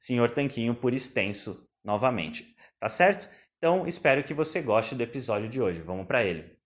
Senhor Tanquinho por extenso novamente, tá certo? Então espero que você goste do episódio de hoje. Vamos para ele.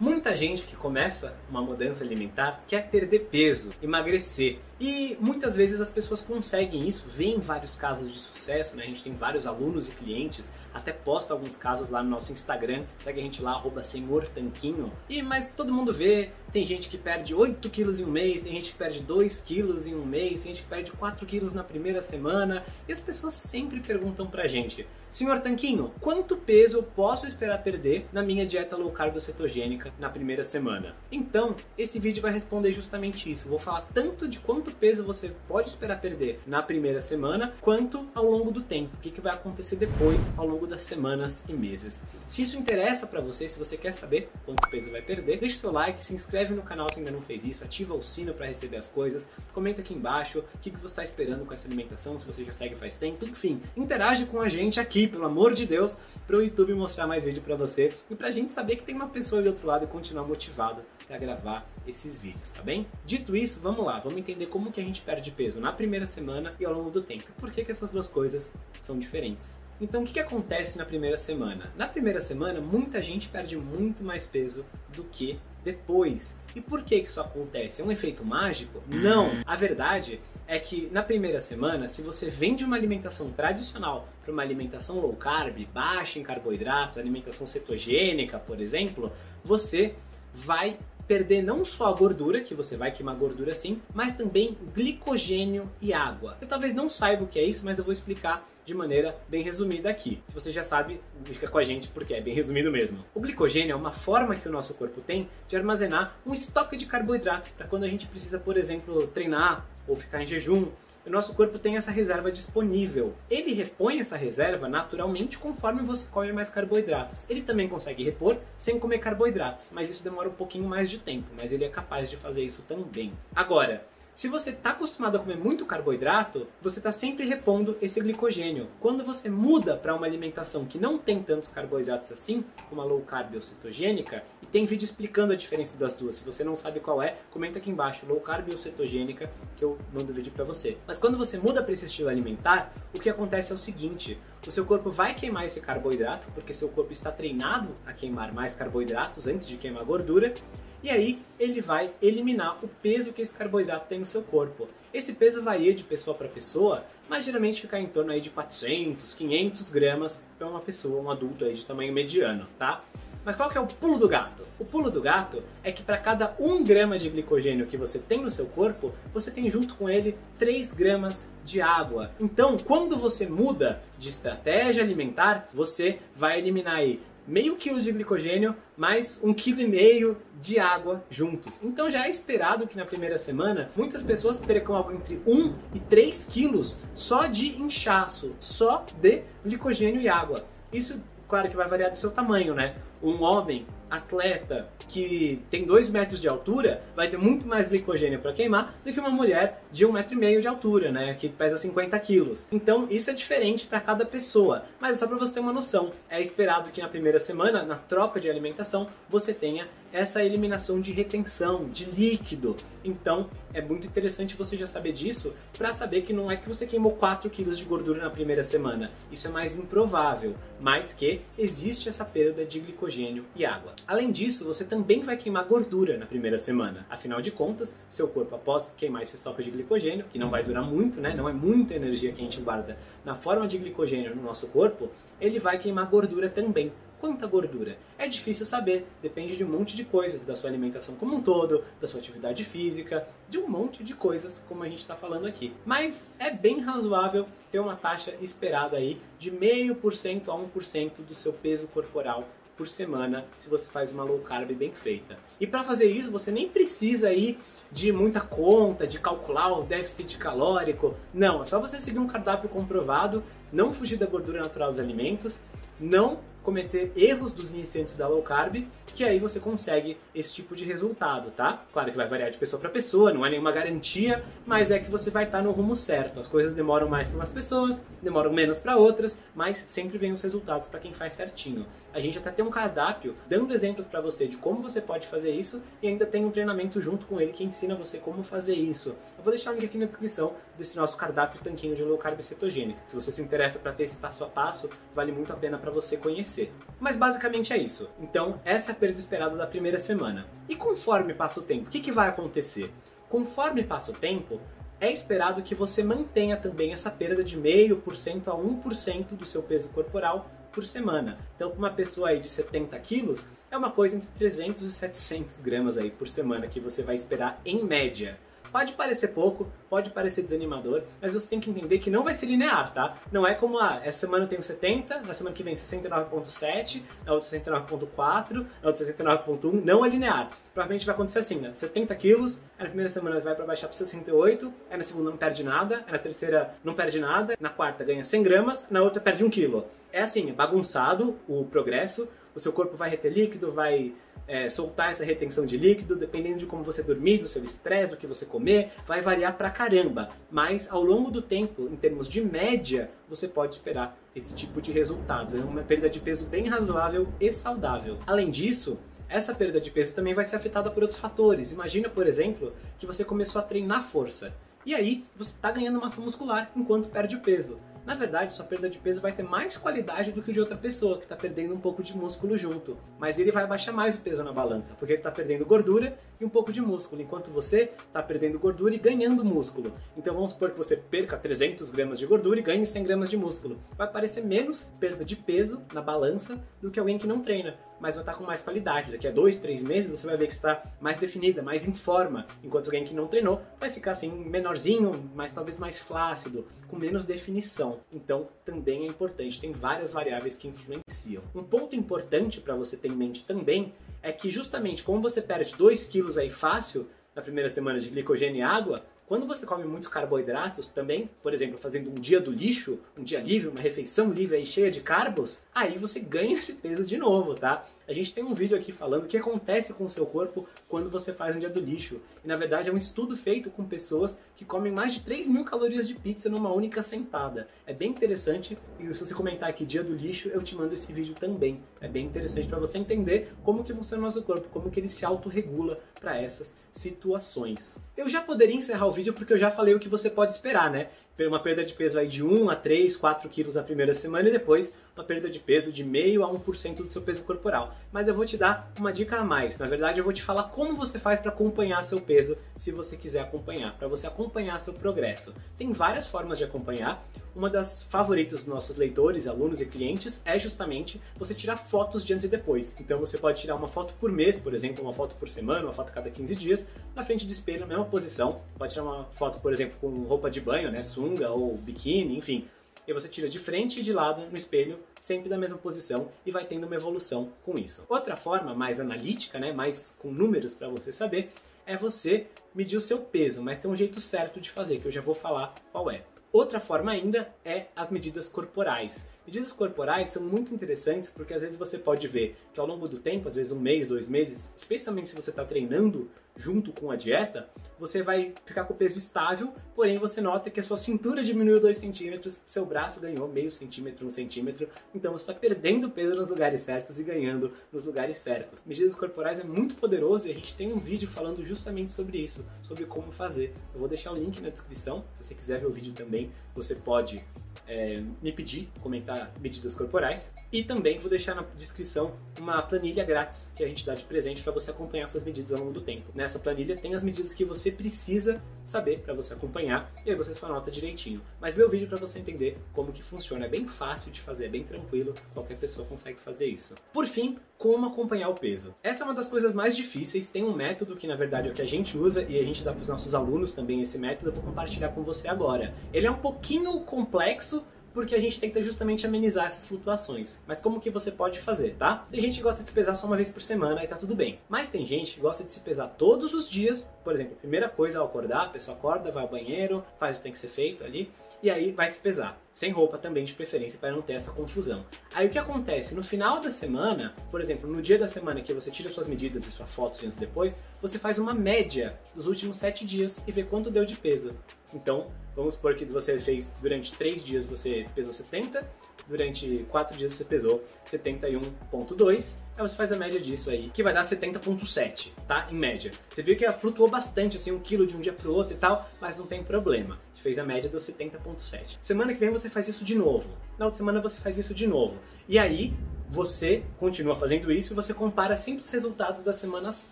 Muita gente que começa uma mudança alimentar quer perder peso, emagrecer. E muitas vezes as pessoas conseguem isso, vêem vários casos de sucesso, né? A gente tem vários alunos e clientes, até posta alguns casos lá no nosso Instagram, segue a gente lá, arroba Senhor Tanquinho. E, mas todo mundo vê, tem gente que perde 8 quilos em um mês, tem gente que perde 2 quilos em um mês, tem gente que perde 4 quilos na primeira semana. E as pessoas sempre perguntam pra gente, Senhor Tanquinho, quanto peso eu posso esperar perder na minha dieta low carb cetogênica na primeira semana? Então, esse vídeo vai responder justamente isso. Eu vou falar tanto de quanto peso você pode esperar perder na primeira semana, quanto ao longo do tempo. O que, que vai acontecer depois, ao longo das semanas e meses. Se isso interessa para você, se você quer saber quanto peso vai perder, deixe seu like, se inscreve no canal se ainda não fez isso, ativa o sino para receber as coisas, comenta aqui embaixo o que, que você está esperando com essa alimentação, se você já segue faz tempo, enfim, interage com a gente aqui pelo amor de Deus, para o YouTube mostrar mais vídeo para você e para a gente saber que tem uma pessoa do outro lado e continuar motivado a gravar esses vídeos, tá bem? Dito isso, vamos lá, vamos entender como que a gente perde peso na primeira semana e ao longo do tempo. Por que, que essas duas coisas são diferentes? Então, o que, que acontece na primeira semana? Na primeira semana, muita gente perde muito mais peso do que depois. E por que, que isso acontece? É um efeito mágico? Não! A verdade é que na primeira semana, se você vem de uma alimentação tradicional para uma alimentação low carb, baixa em carboidratos, alimentação cetogênica, por exemplo, você vai perder não só a gordura, que você vai queimar gordura sim, mas também glicogênio e água. Você talvez não saiba o que é isso, mas eu vou explicar de maneira bem resumida aqui. Se você já sabe, fica com a gente porque é bem resumido mesmo. O glicogênio é uma forma que o nosso corpo tem de armazenar um estoque de carboidratos para quando a gente precisa, por exemplo, treinar ou ficar em jejum o nosso corpo tem essa reserva disponível. Ele repõe essa reserva naturalmente conforme você come mais carboidratos. Ele também consegue repor sem comer carboidratos, mas isso demora um pouquinho mais de tempo, mas ele é capaz de fazer isso também. Agora, se você está acostumado a comer muito carboidrato, você está sempre repondo esse glicogênio. Quando você muda para uma alimentação que não tem tantos carboidratos assim, como a low carb ou cetogênica, e tem vídeo explicando a diferença das duas. Se você não sabe qual é, comenta aqui embaixo, low carb ou cetogênica, que eu mando o vídeo para você. Mas quando você muda para esse estilo alimentar, o que acontece é o seguinte: o seu corpo vai queimar esse carboidrato, porque seu corpo está treinado a queimar mais carboidratos antes de queimar gordura, e aí ele vai eliminar o peso que esse carboidrato tem no seu corpo. Esse peso varia de pessoa para pessoa, mas geralmente fica em torno aí de 400, 500 gramas para uma pessoa, um adulto aí de tamanho mediano, tá? Mas qual que é o pulo do gato? O pulo do gato é que para cada 1 grama de glicogênio que você tem no seu corpo, você tem junto com ele 3 gramas de água. Então, quando você muda de estratégia alimentar, você vai eliminar aí meio quilo de glicogênio mais um quilo e meio de água juntos. Então já é esperado que na primeira semana muitas pessoas percam algo entre 1 e 3 quilos só de inchaço, só de glicogênio e água. Isso, claro que vai variar do seu tamanho, né? Um homem atleta que tem 2 metros de altura vai ter muito mais glicogênio para queimar do que uma mulher de 1,5 um metro e meio de altura, né, que pesa 50 quilos. Então isso é diferente para cada pessoa, mas é só para você ter uma noção. É esperado que na primeira semana, na troca de alimentação, você tenha essa eliminação de retenção, de líquido. Então, é muito interessante você já saber disso para saber que não é que você queimou 4 kg de gordura na primeira semana. Isso é mais improvável, mas que existe essa perda de glicogênio e água. Além disso, você também vai queimar gordura na primeira semana. Afinal de contas, seu corpo após queimar esse estoque de glicogênio, que não vai durar muito, né? Não é muita energia que a gente guarda na forma de glicogênio no nosso corpo, ele vai queimar gordura também. Quanta gordura? É difícil saber, depende de um monte de coisas, da sua alimentação como um todo, da sua atividade física, de um monte de coisas, como a gente está falando aqui. Mas é bem razoável ter uma taxa esperada aí de 0,5% a 1% do seu peso corporal por semana, se você faz uma low carb bem feita. E para fazer isso, você nem precisa ir de muita conta, de calcular o déficit calórico. Não, é só você seguir um cardápio comprovado, não fugir da gordura natural dos alimentos não cometer erros dos iniciantes da low carb, que aí você consegue esse tipo de resultado, tá? Claro que vai variar de pessoa para pessoa, não é nenhuma garantia, mas é que você vai estar tá no rumo certo. As coisas demoram mais para umas pessoas, demoram menos para outras, mas sempre vem os resultados para quem faz certinho. A gente até tem um cardápio dando exemplos para você de como você pode fazer isso e ainda tem um treinamento junto com ele que ensina você como fazer isso. Eu vou deixar o link aqui na descrição desse nosso cardápio tanquinho de low carb cetogênico. Se você se interessa para ter esse passo a passo, vale muito a pena para você conhecer. Mas basicamente é isso. Então, essa é a perda esperada da primeira semana. E conforme passa o tempo, o que, que vai acontecer? Conforme passa o tempo, é esperado que você mantenha também essa perda de 0,5% a 1% do seu peso corporal por semana. Então, para uma pessoa aí de 70 quilos, é uma coisa entre 300 e 700 gramas aí por semana que você vai esperar em média. Pode parecer pouco, pode parecer desanimador, mas você tem que entender que não vai ser linear, tá? Não é como, ah, essa semana eu tenho 70, na semana que vem 69.7, na outra 69.4, na outra 69.1, não é linear. Provavelmente vai acontecer assim, né? 70 quilos, aí na primeira semana vai para baixar para 68, aí na segunda não perde nada, aí na terceira não perde nada, na quarta ganha 100 gramas, na outra perde 1 quilo. É assim, é bagunçado o progresso, o seu corpo vai reter líquido, vai é, soltar essa retenção de líquido, dependendo de como você dormir, do seu estresse, do que você comer, vai variar pra caramba. Mas ao longo do tempo, em termos de média, você pode esperar esse tipo de resultado. É uma perda de peso bem razoável e saudável. Além disso, essa perda de peso também vai ser afetada por outros fatores. Imagina, por exemplo, que você começou a treinar força. E aí, você está ganhando massa muscular enquanto perde o peso na verdade, sua perda de peso vai ter mais qualidade do que de outra pessoa que está perdendo um pouco de músculo junto. Mas ele vai baixar mais o peso na balança, porque ele está perdendo gordura e um pouco de músculo, enquanto você está perdendo gordura e ganhando músculo. Então vamos supor que você perca 300 gramas de gordura e ganhe 100 gramas de músculo. Vai parecer menos perda de peso na balança do que alguém que não treina, mas vai estar com mais qualidade. Daqui a dois, três meses você vai ver que está mais definida, mais em forma, enquanto alguém que não treinou vai ficar assim menorzinho, mas talvez mais flácido, com menos definição. Então, também é importante, tem várias variáveis que influenciam. Um ponto importante para você ter em mente também é que justamente como você perde 2 quilos aí fácil na primeira semana de glicogênio e água, quando você come muitos carboidratos, também, por exemplo, fazendo um dia do lixo, um dia livre, uma refeição livre aí cheia de carbos, aí você ganha esse peso de novo, tá? A gente tem um vídeo aqui falando o que acontece com o seu corpo quando você faz um dia do lixo. E na verdade é um estudo feito com pessoas que comem mais de 3 mil calorias de pizza numa única sentada. É bem interessante e se você comentar aqui dia do lixo, eu te mando esse vídeo também. É bem interessante para você entender como que funciona o nosso corpo, como que ele se autorregula para essas situações. Eu já poderia encerrar o vídeo porque eu já falei o que você pode esperar, né? Uma perda de peso aí de 1 a 3, 4 quilos na primeira semana e depois uma perda de peso de meio a 1% do seu peso corporal. Mas eu vou te dar uma dica a mais. Na verdade, eu vou te falar como você faz para acompanhar seu peso, se você quiser acompanhar, para você acompanhar seu progresso. Tem várias formas de acompanhar. Uma das favoritas dos nossos leitores, alunos e clientes é justamente você tirar fotos de antes e depois. Então você pode tirar uma foto por mês, por exemplo, uma foto por semana, uma foto cada 15 dias, na frente do espelho, na mesma posição. Pode tirar uma foto, por exemplo, com roupa de banho, né, sunga ou biquíni, enfim, e você tira de frente e de lado no espelho, sempre da mesma posição, e vai tendo uma evolução com isso. Outra forma, mais analítica, né, mais com números para você saber, é você medir o seu peso, mas tem um jeito certo de fazer, que eu já vou falar qual é. Outra forma ainda é as medidas corporais. Medidas corporais são muito interessantes porque às vezes você pode ver que ao longo do tempo, às vezes um mês, dois meses, especialmente se você está treinando junto com a dieta, você vai ficar com o peso estável, porém você nota que a sua cintura diminuiu 2 centímetros, seu braço ganhou meio centímetro, um centímetro, então você está perdendo peso nos lugares certos e ganhando nos lugares certos. Medidas corporais é muito poderoso e a gente tem um vídeo falando justamente sobre isso, sobre como fazer. Eu vou deixar o link na descrição, se você quiser ver o vídeo também, você pode é, me pedir, comentar medidas corporais. E também vou deixar na descrição uma planilha grátis que a gente dá de presente para você acompanhar essas medidas ao longo do tempo. Nessa planilha tem as medidas que você precisa saber para você acompanhar e aí você só anota direitinho. Mas o vídeo para você entender como que funciona. É bem fácil de fazer, é bem tranquilo, qualquer pessoa consegue fazer isso. Por fim, como acompanhar o peso. Essa é uma das coisas mais difíceis. Tem um método que na verdade é o que a gente usa e a gente dá para os nossos alunos também esse método. Eu vou compartilhar com você agora. Ele é um pouquinho complexo porque a gente tenta justamente amenizar essas flutuações. Mas como que você pode fazer, tá? Tem gente que gosta de se pesar só uma vez por semana e tá tudo bem. Mas tem gente que gosta de se pesar todos os dias. Por exemplo, primeira coisa ao acordar, a pessoa acorda, vai ao banheiro, faz o que tem que ser feito ali e aí vai se pesar. Sem roupa também, de preferência, para não ter essa confusão. Aí o que acontece? No final da semana, por exemplo, no dia da semana que você tira suas medidas e sua foto de antes e depois, você faz uma média dos últimos sete dias e vê quanto deu de peso. Então, vamos supor que você fez durante três dias você pesou 70, durante 4 dias você pesou 71.2, aí você faz a média disso aí, que vai dar 70.7, tá? Em média. Você viu que flutuou bastante, assim, um quilo de um dia pro outro e tal, mas não tem problema. A gente fez a média dos 70.7. Semana que vem você faz isso de novo. Na outra semana você faz isso de novo. E aí, você continua fazendo isso e você compara sempre os resultados das semanas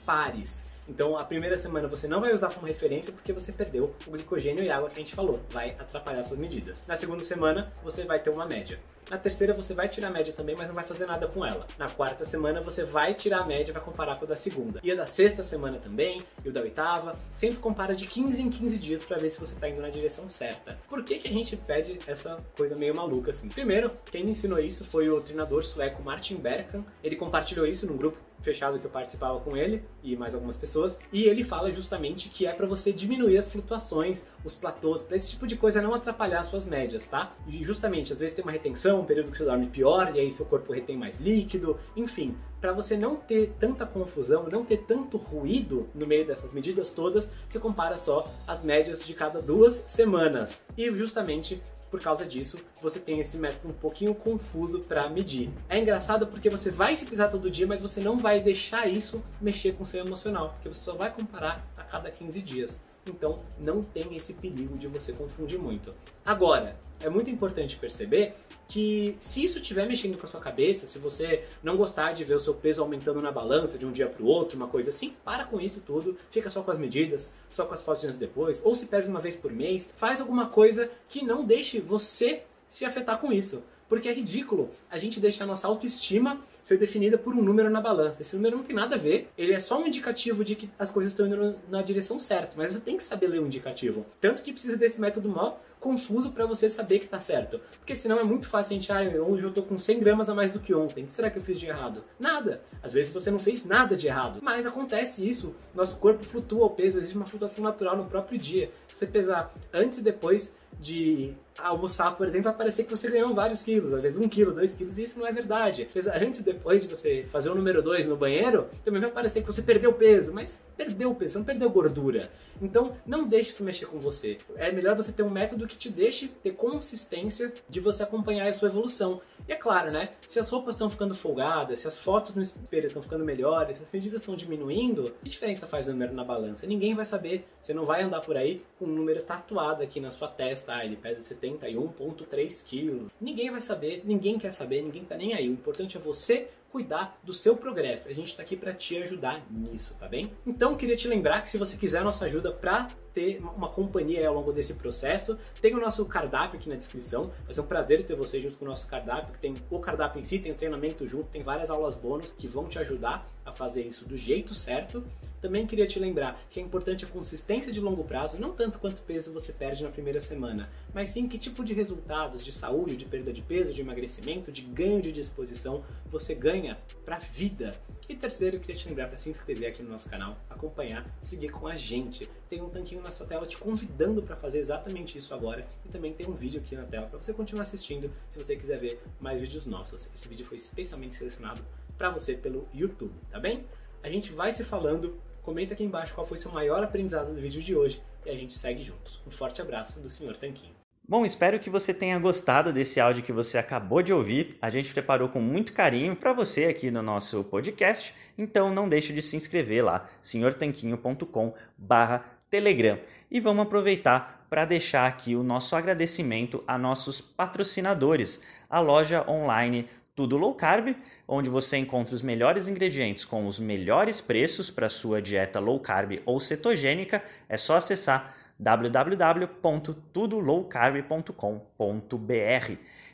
pares. Então, a primeira semana você não vai usar como referência porque você perdeu o glicogênio e água que a gente falou. Vai atrapalhar suas medidas. Na segunda semana, você vai ter uma média. Na terceira, você vai tirar a média também, mas não vai fazer nada com ela. Na quarta semana, você vai tirar a média e vai comparar com a da segunda. E a da sexta semana também, e o da oitava. Sempre compara de 15 em 15 dias para ver se você está indo na direção certa. Por que, que a gente pede essa coisa meio maluca assim? Primeiro, quem me ensinou isso foi o treinador sueco Martin Berkan. Ele compartilhou isso no grupo fechado que eu participava com ele e mais algumas pessoas, e ele fala justamente que é para você diminuir as flutuações, os platôs, para esse tipo de coisa não atrapalhar suas médias, tá? E justamente, às vezes tem uma retenção, um período que você dorme pior, e aí seu corpo retém mais líquido, enfim, para você não ter tanta confusão, não ter tanto ruído no meio dessas medidas todas, você compara só as médias de cada duas semanas. E justamente por causa disso, você tem esse método um pouquinho confuso para medir. É engraçado porque você vai se pisar todo dia, mas você não vai deixar isso mexer com o seu emocional, porque você só vai comparar a cada 15 dias. Então, não tem esse perigo de você confundir muito. Agora, é muito importante perceber que se isso estiver mexendo com a sua cabeça, se você não gostar de ver o seu peso aumentando na balança de um dia para o outro, uma coisa assim, para com isso tudo, fica só com as medidas, só com as fotos depois, ou se pesa uma vez por mês, faz alguma coisa que não deixe você se afetar com isso. Porque é ridículo a gente deixar a nossa autoestima ser definida por um número na balança. Esse número não tem nada a ver, ele é só um indicativo de que as coisas estão indo na direção certa, mas você tem que saber ler o indicativo. Tanto que precisa desse método mal confuso para você saber que está certo. Porque senão é muito fácil a gente, ah, hoje eu tô com 100 gramas a mais do que ontem. O que será que eu fiz de errado? Nada. Às vezes você não fez nada de errado. Mas acontece isso. Nosso corpo flutua o peso, existe uma flutuação natural no próprio dia. Você pesar antes e depois de almoçar, por exemplo, vai parecer que você ganhou vários quilos, às vezes um quilo, dois quilos, e isso não é verdade. Antes e depois de você fazer o número dois no banheiro, também vai parecer que você perdeu peso, mas perdeu peso, não perdeu gordura. Então, não deixe isso mexer com você. É melhor você ter um método que te deixe ter consistência de você acompanhar a sua evolução. E é claro, né? Se as roupas estão ficando folgadas, se as fotos no espelho estão ficando melhores, se as medidas estão diminuindo, que diferença faz o número na balança? Ninguém vai saber. Você não vai andar por aí com um número tatuado aqui na sua testa. Ah, ele pesa 71,3 quilos. Ninguém vai saber, ninguém quer saber, ninguém tá nem aí. O importante é você cuidar do seu progresso. A gente está aqui para te ajudar nisso, tá bem? Então, queria te lembrar que se você quiser nossa ajuda para ter uma companhia ao longo desse processo, tem o nosso cardápio aqui na descrição. Vai ser um prazer ter você junto com o nosso cardápio, que tem o cardápio em si, tem o treinamento junto, tem várias aulas bônus que vão te ajudar a fazer isso do jeito certo. Também queria te lembrar que é importante a consistência de longo prazo, não tanto quanto peso você perde na primeira semana, mas sim que tipo de resultados de saúde, de perda de peso, de emagrecimento, de ganho de disposição você ganha para vida. E terceiro, queria te lembrar para se inscrever aqui no nosso canal, acompanhar, seguir com a gente. Tem um tanquinho na sua tela te convidando para fazer exatamente isso agora e também tem um vídeo aqui na tela para você continuar assistindo se você quiser ver mais vídeos nossos. Esse vídeo foi especialmente selecionado para você pelo YouTube, tá bem? A gente vai se falando. Comenta aqui embaixo qual foi seu maior aprendizado do vídeo de hoje e a gente segue juntos. Um forte abraço do Sr. Tanquinho. Bom, espero que você tenha gostado desse áudio que você acabou de ouvir. A gente preparou com muito carinho para você aqui no nosso podcast, então não deixe de se inscrever lá, senhortanquinho.com/telegram. E vamos aproveitar para deixar aqui o nosso agradecimento a nossos patrocinadores, a loja online tudo Low Carb, onde você encontra os melhores ingredientes com os melhores preços para sua dieta low carb ou cetogênica. É só acessar www.tudolowcarb.com.br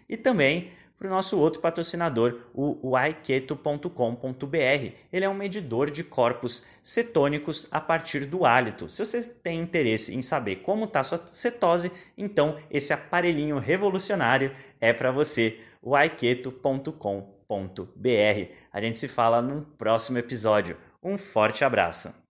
e também para o nosso outro patrocinador, o waiketo.com.br. Ele é um medidor de corpos cetônicos a partir do hálito. Se você tem interesse em saber como está sua cetose, então esse aparelhinho revolucionário é para você, waiketo.com.br. A gente se fala no próximo episódio. Um forte abraço!